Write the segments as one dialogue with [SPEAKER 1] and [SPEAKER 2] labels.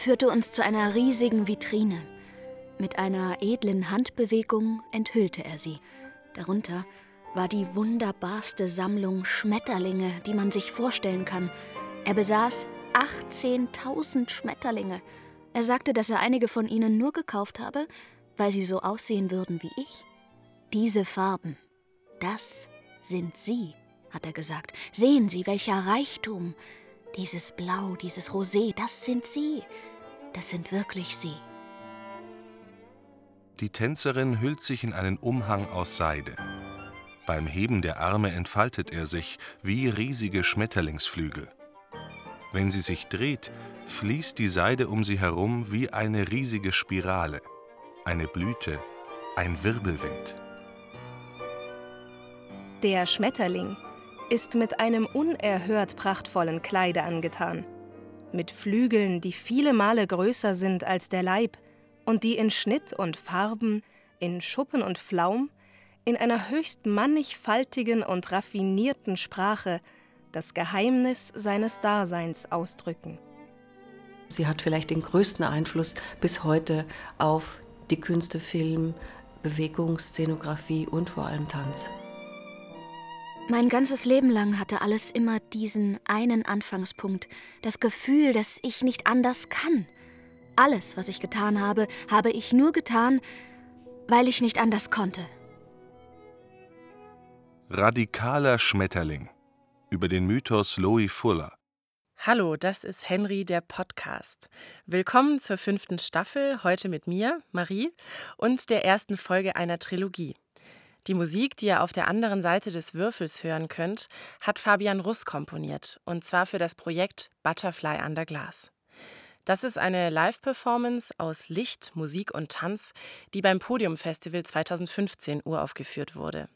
[SPEAKER 1] führte uns zu einer riesigen Vitrine. Mit einer edlen Handbewegung enthüllte er sie. Darunter war die wunderbarste Sammlung Schmetterlinge, die man sich vorstellen kann. Er besaß 18.000 Schmetterlinge. Er sagte, dass er einige von ihnen nur gekauft habe, weil sie so aussehen würden wie ich. Diese Farben, das sind Sie, hat er gesagt. Sehen Sie, welcher Reichtum. Dieses Blau, dieses Rosé, das sind Sie. Das sind wirklich Sie.
[SPEAKER 2] Die Tänzerin hüllt sich in einen Umhang aus Seide. Beim Heben der Arme entfaltet er sich wie riesige Schmetterlingsflügel. Wenn sie sich dreht, fließt die Seide um sie herum wie eine riesige Spirale, eine Blüte, ein Wirbelwind.
[SPEAKER 3] Der Schmetterling ist mit einem unerhört prachtvollen Kleide angetan, mit Flügeln, die viele Male größer sind als der Leib und die in Schnitt und Farben, in Schuppen und Flaum, in einer höchst mannigfaltigen und raffinierten Sprache das Geheimnis seines Daseins ausdrücken.
[SPEAKER 4] Sie hat vielleicht den größten Einfluss bis heute auf die Künste Film, Bewegung, Szenografie und vor allem Tanz.
[SPEAKER 1] Mein ganzes Leben lang hatte alles immer diesen einen Anfangspunkt, das Gefühl, dass ich nicht anders kann. Alles, was ich getan habe, habe ich nur getan, weil ich nicht anders konnte.
[SPEAKER 2] Radikaler Schmetterling über den Mythos Louis Fuller.
[SPEAKER 5] Hallo, das ist Henry, der Podcast. Willkommen zur fünften Staffel, heute mit mir, Marie, und der ersten Folge einer Trilogie. Die Musik, die ihr auf der anderen Seite des Würfels hören könnt, hat Fabian Russ komponiert, und zwar für das Projekt Butterfly Under Glass. Das ist eine Live-Performance aus Licht, Musik und Tanz, die beim Podium Festival 2015 uraufgeführt wurde.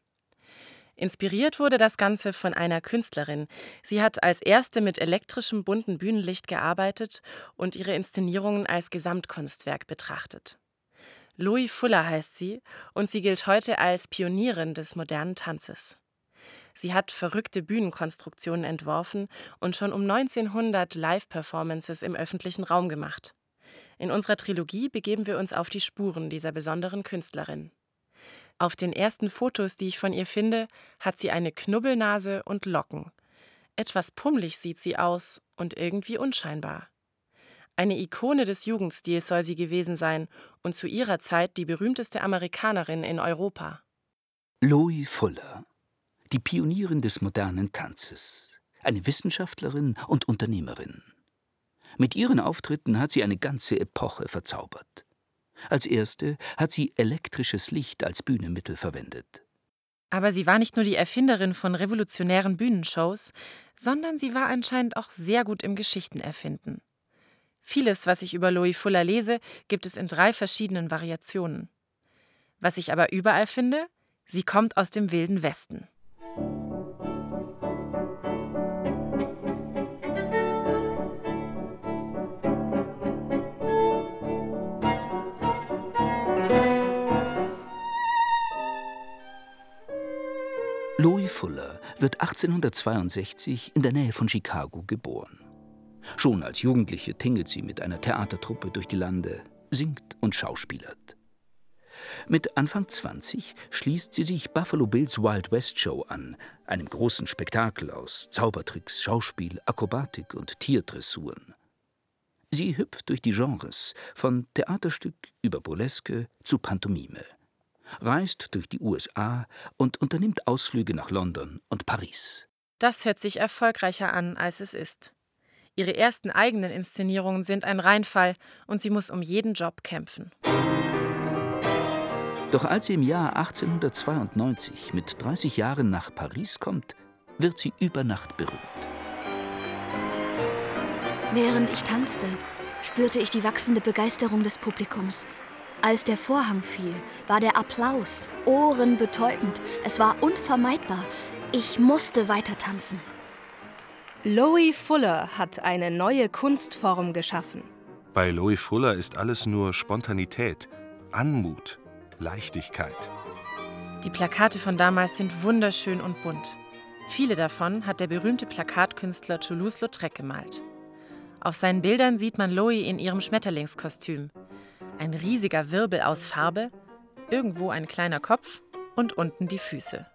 [SPEAKER 5] Inspiriert wurde das Ganze von einer Künstlerin. Sie hat als erste mit elektrischem bunten Bühnenlicht gearbeitet und ihre Inszenierungen als Gesamtkunstwerk betrachtet. Louis Fuller heißt sie und sie gilt heute als Pionierin des modernen Tanzes. Sie hat verrückte Bühnenkonstruktionen entworfen und schon um 1900 Live-Performances im öffentlichen Raum gemacht. In unserer Trilogie begeben wir uns auf die Spuren dieser besonderen Künstlerin. Auf den ersten Fotos, die ich von ihr finde, hat sie eine Knubbelnase und Locken. Etwas pummelig sieht sie aus und irgendwie unscheinbar. Eine Ikone des Jugendstils soll sie gewesen sein und zu ihrer Zeit die berühmteste Amerikanerin in Europa.
[SPEAKER 6] Louis Fuller, die Pionierin des modernen Tanzes, eine Wissenschaftlerin und Unternehmerin. Mit ihren Auftritten hat sie eine ganze Epoche verzaubert. Als erste hat sie elektrisches Licht als Bühnenmittel verwendet.
[SPEAKER 5] Aber sie war nicht nur die Erfinderin von revolutionären Bühnenshows, sondern sie war anscheinend auch sehr gut im Geschichtenerfinden. Vieles, was ich über Louis Fuller lese, gibt es in drei verschiedenen Variationen. Was ich aber überall finde, sie kommt aus dem wilden Westen.
[SPEAKER 6] Louis Fuller wird 1862 in der Nähe von Chicago geboren. Schon als Jugendliche tingelt sie mit einer Theatertruppe durch die Lande, singt und schauspielert. Mit Anfang 20 schließt sie sich Buffalo Bills Wild West Show an, einem großen Spektakel aus Zaubertricks, Schauspiel, Akrobatik und Tierdressuren. Sie hüpft durch die Genres, von Theaterstück über Burleske zu Pantomime, reist durch die USA und unternimmt Ausflüge nach London und Paris.
[SPEAKER 5] Das hört sich erfolgreicher an, als es ist. Ihre ersten eigenen Inszenierungen sind ein Reinfall und sie muss um jeden Job kämpfen.
[SPEAKER 6] Doch als sie im Jahr 1892 mit 30 Jahren nach Paris kommt, wird sie über Nacht berühmt.
[SPEAKER 1] Während ich tanzte, spürte ich die wachsende Begeisterung des Publikums. Als der Vorhang fiel, war der Applaus ohrenbetäubend. Es war unvermeidbar. Ich musste weiter tanzen.
[SPEAKER 3] Louis Fuller hat eine neue Kunstform geschaffen.
[SPEAKER 2] Bei Louis Fuller ist alles nur Spontanität, Anmut, Leichtigkeit.
[SPEAKER 5] Die Plakate von damals sind wunderschön und bunt. Viele davon hat der berühmte Plakatkünstler Toulouse-Lautrec gemalt. Auf seinen Bildern sieht man Loie in ihrem Schmetterlingskostüm. Ein riesiger Wirbel aus Farbe, irgendwo ein kleiner Kopf und unten die Füße.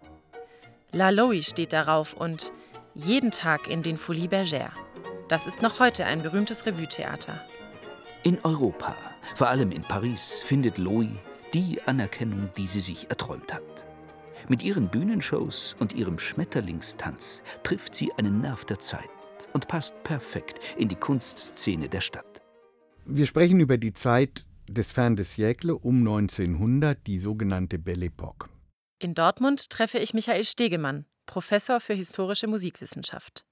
[SPEAKER 5] La Loie steht darauf und jeden Tag in den Folies Bergère. Das ist noch heute ein berühmtes Revue-Theater.
[SPEAKER 6] In Europa, vor allem in Paris, findet Loie die Anerkennung, die sie sich erträumt hat. Mit ihren Bühnenshows und ihrem Schmetterlingstanz trifft sie einen Nerv der Zeit und passt perfekt in die Kunstszene der Stadt.
[SPEAKER 7] Wir sprechen über die Zeit des Fin de siècle um 1900, die sogenannte Belle Époque.
[SPEAKER 5] In Dortmund treffe ich Michael Stegemann, Professor für historische Musikwissenschaft.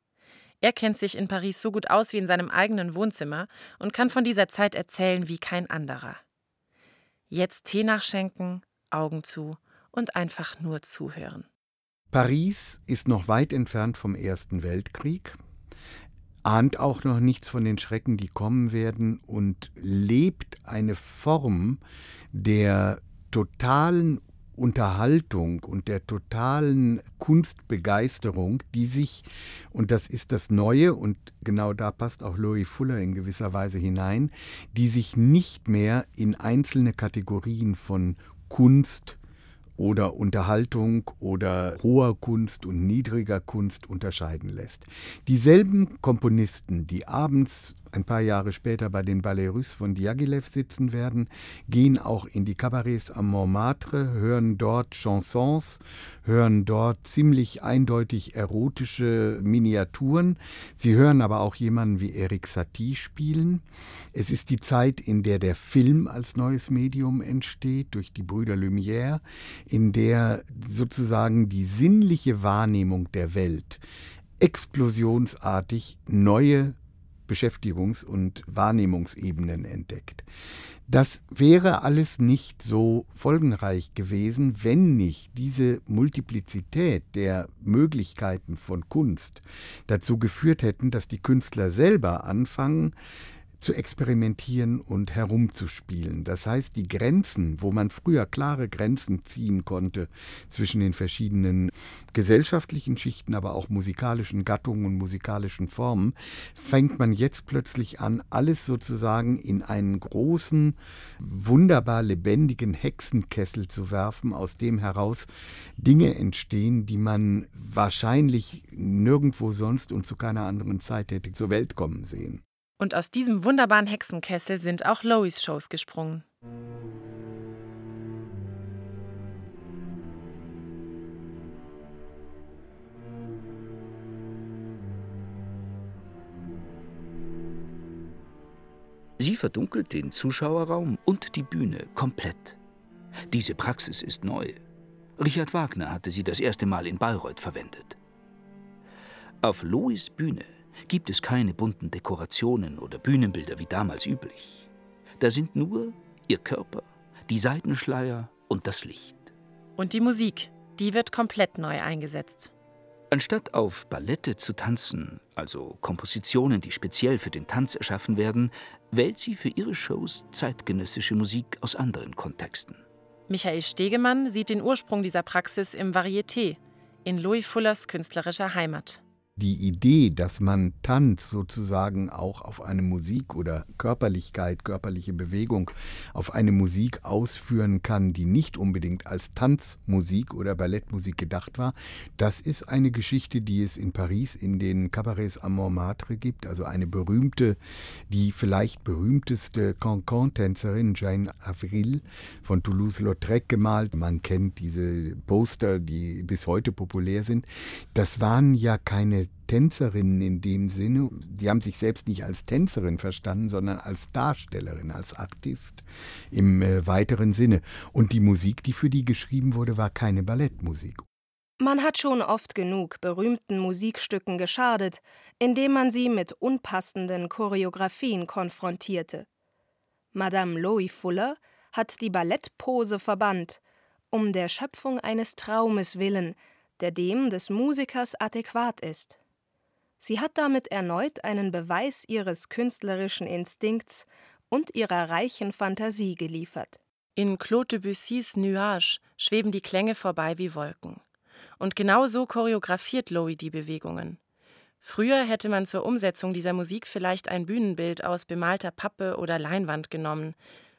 [SPEAKER 5] Er kennt sich in Paris so gut aus wie in seinem eigenen Wohnzimmer und kann von dieser Zeit erzählen wie kein anderer. Jetzt Tee nachschenken, Augen zu und einfach nur zuhören.
[SPEAKER 7] Paris ist noch weit entfernt vom Ersten Weltkrieg, ahnt auch noch nichts von den Schrecken, die kommen werden und lebt eine Form der totalen Unterhaltung und der totalen Kunstbegeisterung, die sich, und das ist das Neue, und genau da passt auch Louis Fuller in gewisser Weise hinein, die sich nicht mehr in einzelne Kategorien von Kunst, oder Unterhaltung oder hoher Kunst und niedriger Kunst unterscheiden lässt. Dieselben Komponisten, die abends ein paar Jahre später bei den Ballets von Diaghilev sitzen werden, gehen auch in die Kabarets am Montmartre, hören dort Chansons, hören dort ziemlich eindeutig erotische Miniaturen. Sie hören aber auch jemanden wie Eric Satie spielen. Es ist die Zeit, in der der Film als neues Medium entsteht, durch die Brüder Lumière, in der sozusagen die sinnliche Wahrnehmung der Welt explosionsartig neue Beschäftigungs- und Wahrnehmungsebenen entdeckt. Das wäre alles nicht so folgenreich gewesen, wenn nicht diese Multiplizität der Möglichkeiten von Kunst dazu geführt hätten, dass die Künstler selber anfangen, zu experimentieren und herumzuspielen. Das heißt, die Grenzen, wo man früher klare Grenzen ziehen konnte zwischen den verschiedenen gesellschaftlichen Schichten, aber auch musikalischen Gattungen und musikalischen Formen, fängt man jetzt plötzlich an, alles sozusagen in einen großen, wunderbar lebendigen Hexenkessel zu werfen, aus dem heraus Dinge entstehen, die man wahrscheinlich nirgendwo sonst und zu keiner anderen Zeit hätte zur Welt kommen sehen.
[SPEAKER 5] Und aus diesem wunderbaren Hexenkessel sind auch Lois Shows gesprungen.
[SPEAKER 6] Sie verdunkelt den Zuschauerraum und die Bühne komplett. Diese Praxis ist neu. Richard Wagner hatte sie das erste Mal in Bayreuth verwendet. Auf Lois Bühne gibt es keine bunten Dekorationen oder Bühnenbilder wie damals üblich. Da sind nur ihr Körper, die Seitenschleier und das Licht.
[SPEAKER 5] Und die Musik, die wird komplett neu eingesetzt.
[SPEAKER 6] Anstatt auf Ballette zu tanzen, also Kompositionen, die speziell für den Tanz erschaffen werden, wählt sie für ihre Shows zeitgenössische Musik aus anderen Kontexten.
[SPEAKER 5] Michael Stegemann sieht den Ursprung dieser Praxis im Varieté, in Louis Fullers künstlerischer Heimat
[SPEAKER 7] die Idee, dass man Tanz sozusagen auch auf eine Musik oder Körperlichkeit, körperliche Bewegung auf eine Musik ausführen kann, die nicht unbedingt als Tanzmusik oder Ballettmusik gedacht war, das ist eine Geschichte, die es in Paris in den Cabarets à Montmartre gibt, also eine berühmte, die vielleicht berühmteste Cancan-Tänzerin Jane Avril von Toulouse-Lautrec gemalt. Man kennt diese Poster, die bis heute populär sind. Das waren ja keine Tänzerinnen in dem Sinne. Die haben sich selbst nicht als Tänzerin verstanden, sondern als Darstellerin, als Artist im äh, weiteren Sinne. Und die Musik, die für die geschrieben wurde, war keine Ballettmusik.
[SPEAKER 3] Man hat schon oft genug berühmten Musikstücken geschadet, indem man sie mit unpassenden Choreografien konfrontierte. Madame Loie Fuller hat die Ballettpose verbannt, um der Schöpfung eines Traumes willen, der dem des Musikers adäquat ist. Sie hat damit erneut einen Beweis ihres künstlerischen Instinkts und ihrer reichen Fantasie geliefert.
[SPEAKER 5] In Claude Debussys Nuage schweben die Klänge vorbei wie Wolken. Und genau so choreografiert Loie die Bewegungen. Früher hätte man zur Umsetzung dieser Musik vielleicht ein Bühnenbild aus bemalter Pappe oder Leinwand genommen.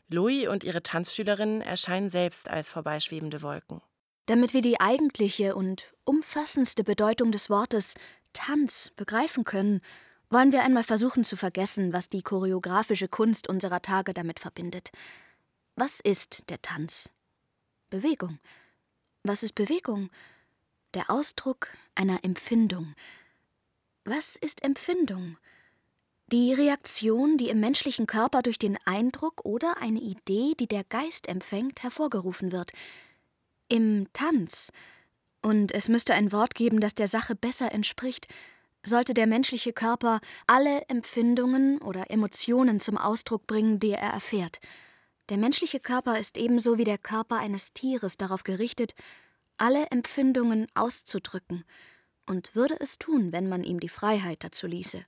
[SPEAKER 5] Louis und ihre Tanzschülerinnen erscheinen selbst als vorbeischwebende Wolken.
[SPEAKER 1] Damit wir die eigentliche und umfassendste Bedeutung des Wortes Tanz begreifen können, wollen wir einmal versuchen zu vergessen, was die choreografische Kunst unserer Tage damit verbindet. Was ist der Tanz? Bewegung. Was ist Bewegung? Der Ausdruck einer Empfindung. Was ist Empfindung? Die Reaktion, die im menschlichen Körper durch den Eindruck oder eine Idee, die der Geist empfängt, hervorgerufen wird. Im Tanz, und es müsste ein Wort geben, das der Sache besser entspricht, sollte der menschliche Körper alle Empfindungen oder Emotionen zum Ausdruck bringen, die er erfährt. Der menschliche Körper ist ebenso wie der Körper eines Tieres darauf gerichtet, alle Empfindungen auszudrücken, und würde es tun, wenn man ihm die Freiheit dazu ließe.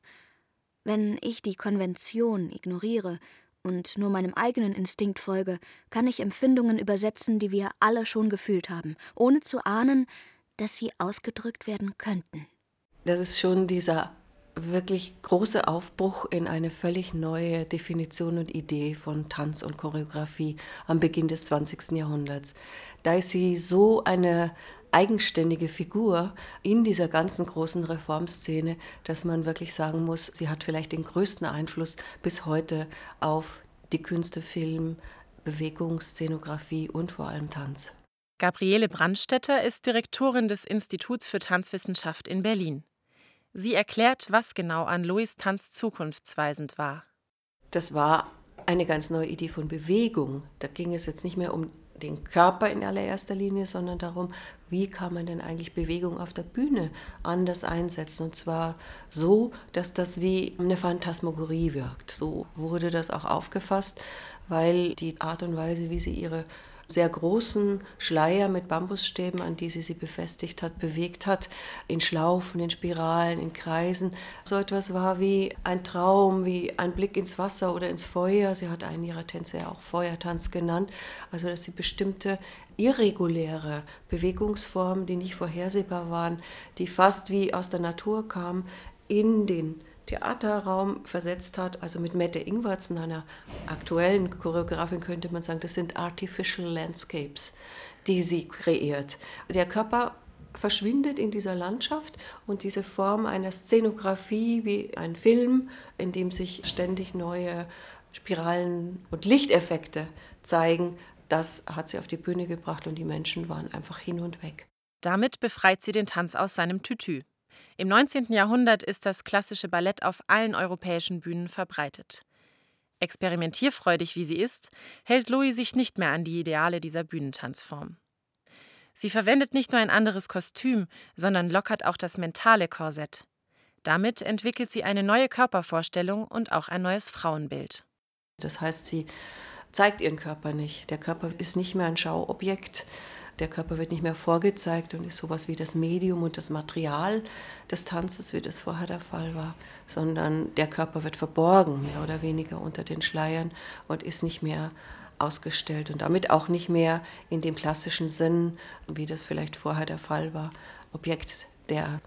[SPEAKER 1] Wenn ich die Konvention ignoriere und nur meinem eigenen Instinkt folge, kann ich Empfindungen übersetzen, die wir alle schon gefühlt haben, ohne zu ahnen, dass sie ausgedrückt werden könnten.
[SPEAKER 4] Das ist schon dieser wirklich große Aufbruch in eine völlig neue Definition und Idee von Tanz und Choreografie am Beginn des 20. Jahrhunderts. Da ist sie so eine eigenständige Figur in dieser ganzen großen Reformszene, dass man wirklich sagen muss, sie hat vielleicht den größten Einfluss bis heute auf die Künste, Film, Bewegungsszenografie und vor allem Tanz.
[SPEAKER 5] Gabriele Brandstetter ist Direktorin des Instituts für Tanzwissenschaft in Berlin. Sie erklärt, was genau an Louis Tanz zukunftsweisend war.
[SPEAKER 4] Das war eine ganz neue Idee von Bewegung. Da ging es jetzt nicht mehr um den Körper in allererster Linie, sondern darum, wie kann man denn eigentlich Bewegung auf der Bühne anders einsetzen. Und zwar so, dass das wie eine Phantasmagorie wirkt. So wurde das auch aufgefasst, weil die Art und Weise, wie sie ihre sehr großen Schleier mit Bambusstäben, an die sie sie befestigt hat, bewegt hat, in Schlaufen, in Spiralen, in Kreisen. So etwas war wie ein Traum, wie ein Blick ins Wasser oder ins Feuer. Sie hat einen ihrer Tänze ja auch Feuertanz genannt. Also, dass sie bestimmte irreguläre Bewegungsformen, die nicht vorhersehbar waren, die fast wie aus der Natur kamen, in den Theaterraum versetzt hat, also mit Mette Ingwertsen, einer aktuellen Choreografin, könnte man sagen, das sind Artificial Landscapes, die sie kreiert. Der Körper verschwindet in dieser Landschaft und diese Form einer Szenografie wie ein Film, in dem sich ständig neue Spiralen und Lichteffekte zeigen, das hat sie auf die Bühne gebracht und die Menschen waren einfach hin und weg.
[SPEAKER 5] Damit befreit sie den Tanz aus seinem Tütü. Im 19. Jahrhundert ist das klassische Ballett auf allen europäischen Bühnen verbreitet. Experimentierfreudig wie sie ist, hält Louis sich nicht mehr an die Ideale dieser Bühnentanzform. Sie verwendet nicht nur ein anderes Kostüm, sondern lockert auch das mentale Korsett. Damit entwickelt sie eine neue Körpervorstellung und auch ein neues Frauenbild.
[SPEAKER 4] Das heißt, sie zeigt ihren Körper nicht. Der Körper ist nicht mehr ein Schauobjekt, der Körper wird nicht mehr vorgezeigt und ist sowas wie das Medium und das Material des Tanzes, wie das vorher der Fall war, sondern der Körper wird verborgen, mehr oder weniger unter den Schleiern und ist nicht mehr ausgestellt und damit auch nicht mehr in dem klassischen Sinn, wie das vielleicht vorher der Fall war, Objekt der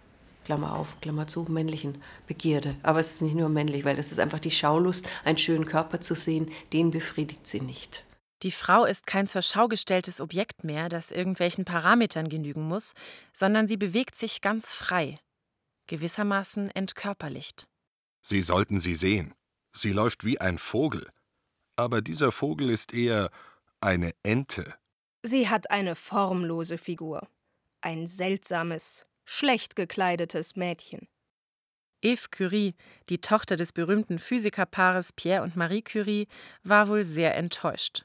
[SPEAKER 4] Klammer auf, Klammer zu, männlichen Begierde. Aber es ist nicht nur männlich, weil es ist einfach die Schaulust, einen schönen Körper zu sehen, den befriedigt sie nicht.
[SPEAKER 5] Die Frau ist kein zur Schau gestelltes Objekt mehr, das irgendwelchen Parametern genügen muss, sondern sie bewegt sich ganz frei, gewissermaßen entkörperlicht.
[SPEAKER 2] Sie sollten sie sehen. Sie läuft wie ein Vogel. Aber dieser Vogel ist eher eine Ente.
[SPEAKER 3] Sie hat eine formlose Figur. Ein seltsames, schlecht gekleidetes Mädchen.
[SPEAKER 5] Eve Curie, die Tochter des berühmten Physikerpaares Pierre und Marie Curie, war wohl sehr enttäuscht.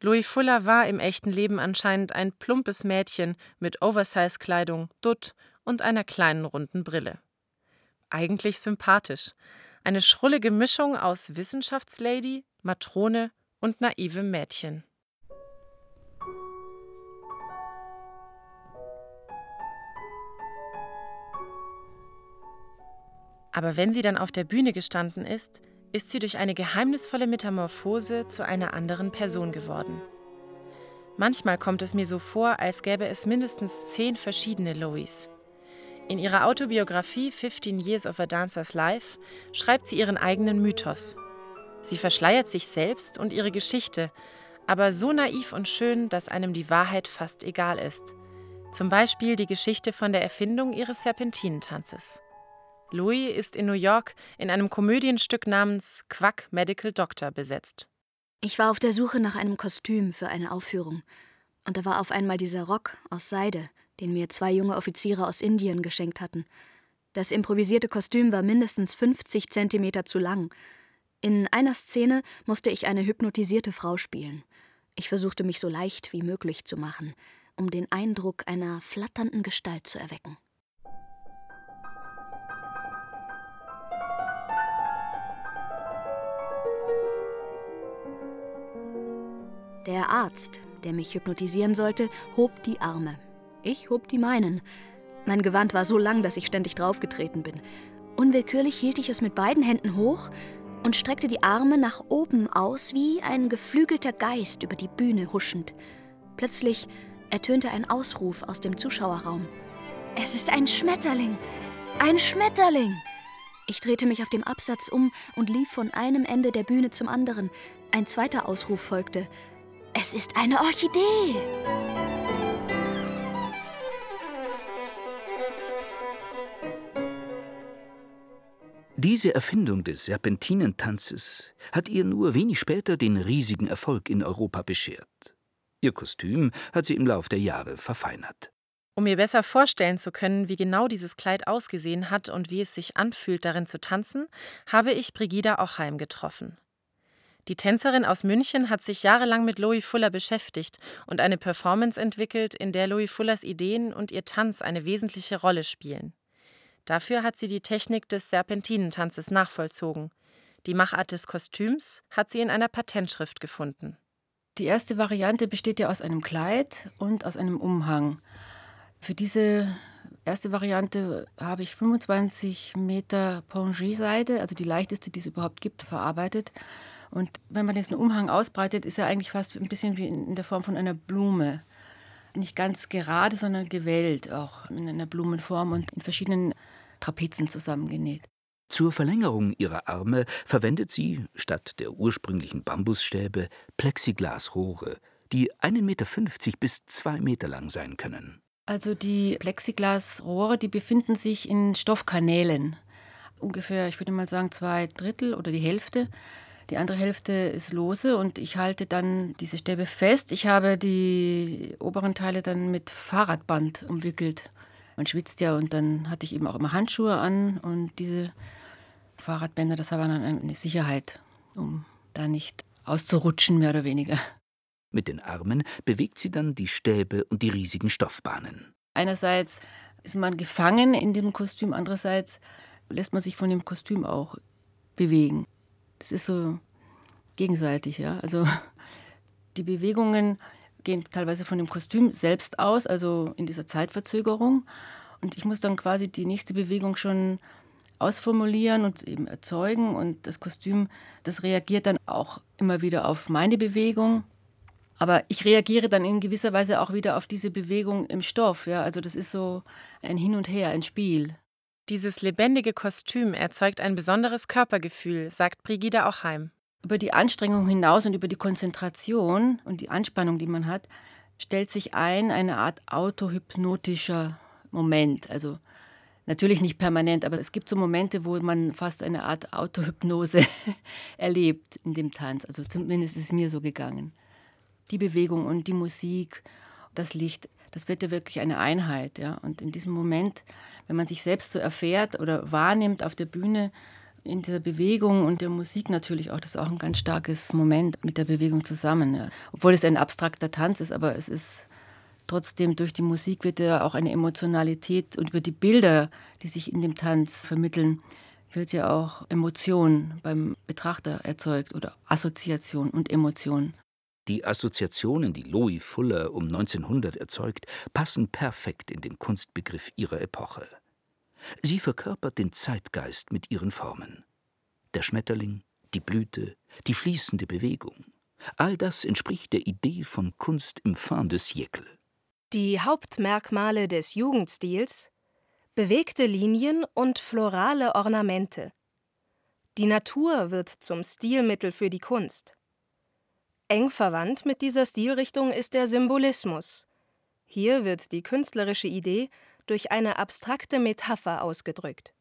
[SPEAKER 5] Louis Fuller war im echten Leben anscheinend ein plumpes Mädchen mit Oversize-Kleidung, Dutt und einer kleinen runden Brille. Eigentlich sympathisch. Eine schrullige Mischung aus Wissenschaftslady, Matrone und naivem Mädchen. Aber wenn sie dann auf der Bühne gestanden ist, ist sie durch eine geheimnisvolle Metamorphose zu einer anderen Person geworden. Manchmal kommt es mir so vor, als gäbe es mindestens zehn verschiedene Lois. In ihrer Autobiografie 15 Years of a Dancer's Life schreibt sie ihren eigenen Mythos. Sie verschleiert sich selbst und ihre Geschichte, aber so naiv und schön, dass einem die Wahrheit fast egal ist. Zum Beispiel die Geschichte von der Erfindung ihres Serpentinentanzes. Louis ist in New York in einem Komödienstück namens Quack Medical Doctor besetzt.
[SPEAKER 1] Ich war auf der Suche nach einem Kostüm für eine Aufführung. Und da war auf einmal dieser Rock aus Seide, den mir zwei junge Offiziere aus Indien geschenkt hatten. Das improvisierte Kostüm war mindestens 50 Zentimeter zu lang. In einer Szene musste ich eine hypnotisierte Frau spielen. Ich versuchte mich so leicht wie möglich zu machen, um den Eindruck einer flatternden Gestalt zu erwecken. Der Arzt, der mich hypnotisieren sollte, hob die Arme. Ich hob die meinen. Mein Gewand war so lang, dass ich ständig draufgetreten bin. Unwillkürlich hielt ich es mit beiden Händen hoch und streckte die Arme nach oben aus, wie ein geflügelter Geist über die Bühne huschend. Plötzlich ertönte ein Ausruf aus dem Zuschauerraum. Es ist ein Schmetterling! Ein Schmetterling! Ich drehte mich auf dem Absatz um und lief von einem Ende der Bühne zum anderen. Ein zweiter Ausruf folgte. Es ist eine Orchidee!
[SPEAKER 6] Diese Erfindung des Serpentinentanzes hat ihr nur wenig später den riesigen Erfolg in Europa beschert. Ihr Kostüm hat sie im Lauf der Jahre verfeinert.
[SPEAKER 5] Um mir besser vorstellen zu können, wie genau dieses Kleid ausgesehen hat und wie es sich anfühlt, darin zu tanzen, habe ich Brigida Ochheim getroffen. Die Tänzerin aus München hat sich jahrelang mit Louis Fuller beschäftigt und eine Performance entwickelt, in der Louis Fullers Ideen und ihr Tanz eine wesentliche Rolle spielen. Dafür hat sie die Technik des Serpentinentanzes nachvollzogen. Die Machart des Kostüms hat sie in einer Patentschrift gefunden.
[SPEAKER 8] Die erste Variante besteht ja aus einem Kleid und aus einem Umhang. Für diese erste Variante habe ich 25 Meter Pongé-Seide, also die leichteste, die es überhaupt gibt, verarbeitet. Und wenn man diesen Umhang ausbreitet, ist er eigentlich fast ein bisschen wie in der Form von einer Blume. Nicht ganz gerade, sondern gewellt, auch in einer Blumenform und in verschiedenen Trapezen zusammengenäht.
[SPEAKER 6] Zur Verlängerung ihrer Arme verwendet sie, statt der ursprünglichen Bambusstäbe, Plexiglasrohre, die 1,50 Meter bis 2 Meter lang sein können.
[SPEAKER 8] Also die Plexiglasrohre, die befinden sich in Stoffkanälen. Ungefähr, ich würde mal sagen, zwei Drittel oder die Hälfte. Die andere Hälfte ist lose und ich halte dann diese Stäbe fest. Ich habe die oberen Teile dann mit Fahrradband umwickelt man schwitzt ja und dann hatte ich eben auch immer Handschuhe an und diese Fahrradbänder, das war dann eine Sicherheit, um da nicht auszurutschen, mehr oder weniger.
[SPEAKER 6] Mit den Armen bewegt sie dann die Stäbe und die riesigen Stoffbahnen.
[SPEAKER 8] Einerseits ist man gefangen in dem Kostüm, andererseits lässt man sich von dem Kostüm auch bewegen. Das ist so gegenseitig, ja. Also die Bewegungen gehen teilweise von dem Kostüm selbst aus, also in dieser Zeitverzögerung. Und ich muss dann quasi die nächste Bewegung schon ausformulieren und eben erzeugen. Und das Kostüm, das reagiert dann auch immer wieder auf meine Bewegung. Aber ich reagiere dann in gewisser Weise auch wieder auf diese Bewegung im Stoff. Ja? Also das ist so ein Hin und Her, ein Spiel.
[SPEAKER 5] Dieses lebendige Kostüm erzeugt ein besonderes Körpergefühl, sagt Brigida Ochheim
[SPEAKER 8] über die Anstrengung hinaus und über die Konzentration und die Anspannung, die man hat, stellt sich ein eine Art autohypnotischer Moment. Also natürlich nicht permanent, aber es gibt so Momente, wo man fast eine Art Autohypnose erlebt in dem Tanz. Also zumindest ist es mir so gegangen. Die Bewegung und die Musik, das Licht, das wird ja wirklich eine Einheit. Ja? Und in diesem Moment, wenn man sich selbst so erfährt oder wahrnimmt auf der Bühne, in der Bewegung und der Musik natürlich auch. Das ist auch ein ganz starkes Moment mit der Bewegung zusammen. Ja. Obwohl es ein abstrakter Tanz ist, aber es ist trotzdem durch die Musik wird ja auch eine Emotionalität und über die Bilder, die sich in dem Tanz vermitteln, wird ja auch Emotion beim Betrachter erzeugt oder Assoziation und Emotion.
[SPEAKER 6] Die Assoziationen, die Louis Fuller um 1900 erzeugt, passen perfekt in den Kunstbegriff ihrer Epoche. Sie verkörpert den Zeitgeist mit ihren Formen. Der Schmetterling, die Blüte, die fließende Bewegung. All das entspricht der Idee von Kunst im fin de siècle.
[SPEAKER 3] Die Hauptmerkmale des Jugendstils bewegte Linien und florale Ornamente. Die Natur wird zum Stilmittel für die Kunst. Eng verwandt mit dieser Stilrichtung ist der Symbolismus. Hier wird die künstlerische Idee durch eine abstrakte Metapher ausgedrückt.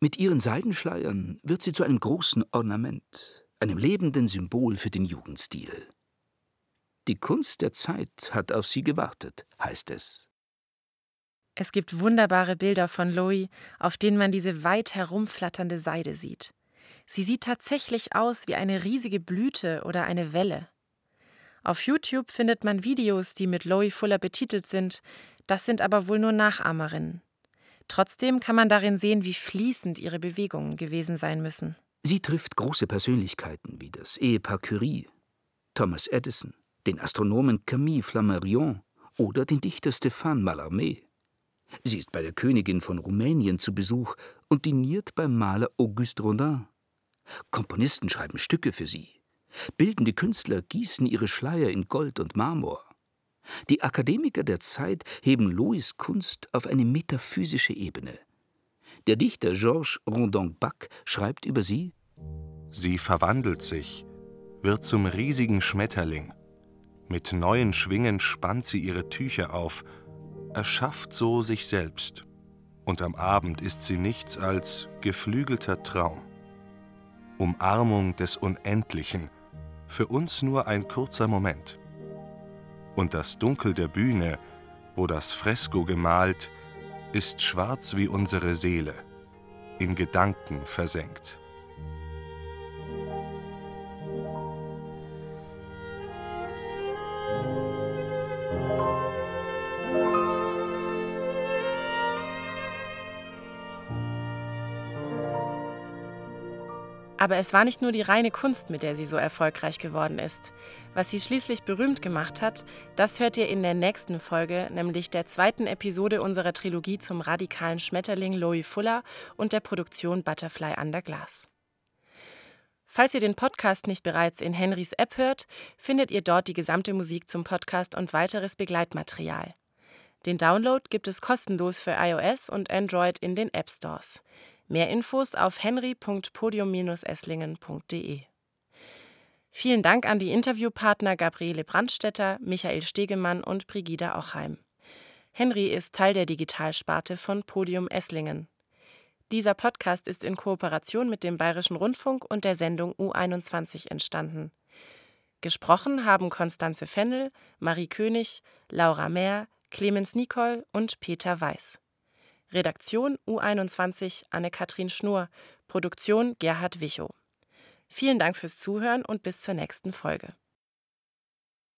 [SPEAKER 6] Mit ihren Seidenschleiern wird sie zu einem großen Ornament, einem lebenden Symbol für den Jugendstil. Die Kunst der Zeit hat auf sie gewartet, heißt es.
[SPEAKER 5] Es gibt wunderbare Bilder von Louis, auf denen man diese weit herumflatternde Seide sieht. Sie sieht tatsächlich aus wie eine riesige Blüte oder eine Welle. Auf YouTube findet man Videos, die mit Loie Fuller betitelt sind, das sind aber wohl nur Nachahmerinnen. Trotzdem kann man darin sehen, wie fließend ihre Bewegungen gewesen sein müssen.
[SPEAKER 6] Sie trifft große Persönlichkeiten wie das Ehepaar Curie, Thomas Edison, den Astronomen Camille Flammarion oder den Dichter Stéphane Mallarmé. Sie ist bei der Königin von Rumänien zu Besuch und diniert beim Maler Auguste Rodin. Komponisten schreiben Stücke für sie. Bildende Künstler gießen ihre Schleier in Gold und Marmor. Die Akademiker der Zeit heben Louis Kunst auf eine metaphysische Ebene. Der Dichter Georges Rondon-Bac schreibt über sie:
[SPEAKER 2] Sie verwandelt sich, wird zum riesigen Schmetterling. Mit neuen Schwingen spannt sie ihre Tücher auf, erschafft so sich selbst. Und am Abend ist sie nichts als geflügelter Traum. Umarmung des Unendlichen, für uns nur ein kurzer Moment. Und das Dunkel der Bühne, wo das Fresko gemalt, ist schwarz wie unsere Seele, in Gedanken versenkt.
[SPEAKER 5] Aber es war nicht nur die reine Kunst, mit der sie so erfolgreich geworden ist. Was sie schließlich berühmt gemacht hat, das hört ihr in der nächsten Folge, nämlich der zweiten Episode unserer Trilogie zum radikalen Schmetterling Louis Fuller und der Produktion Butterfly Under Glass. Falls ihr den Podcast nicht bereits in Henrys App hört, findet ihr dort die gesamte Musik zum Podcast und weiteres Begleitmaterial. Den Download gibt es kostenlos für iOS und Android in den App Stores. Mehr Infos auf henry.podium-esslingen.de. Vielen Dank an die Interviewpartner Gabriele Brandstetter, Michael Stegemann und Brigida Ochheim. Henry ist Teil der Digitalsparte von Podium Esslingen. Dieser Podcast ist in Kooperation mit dem Bayerischen Rundfunk und der Sendung U21 entstanden. Gesprochen haben Konstanze Fennel, Marie König, Laura Mehr, Clemens Nicol und Peter Weiß. Redaktion U21 Anne-Kathrin Schnur, Produktion Gerhard Wichow. Vielen Dank fürs Zuhören und bis zur nächsten Folge.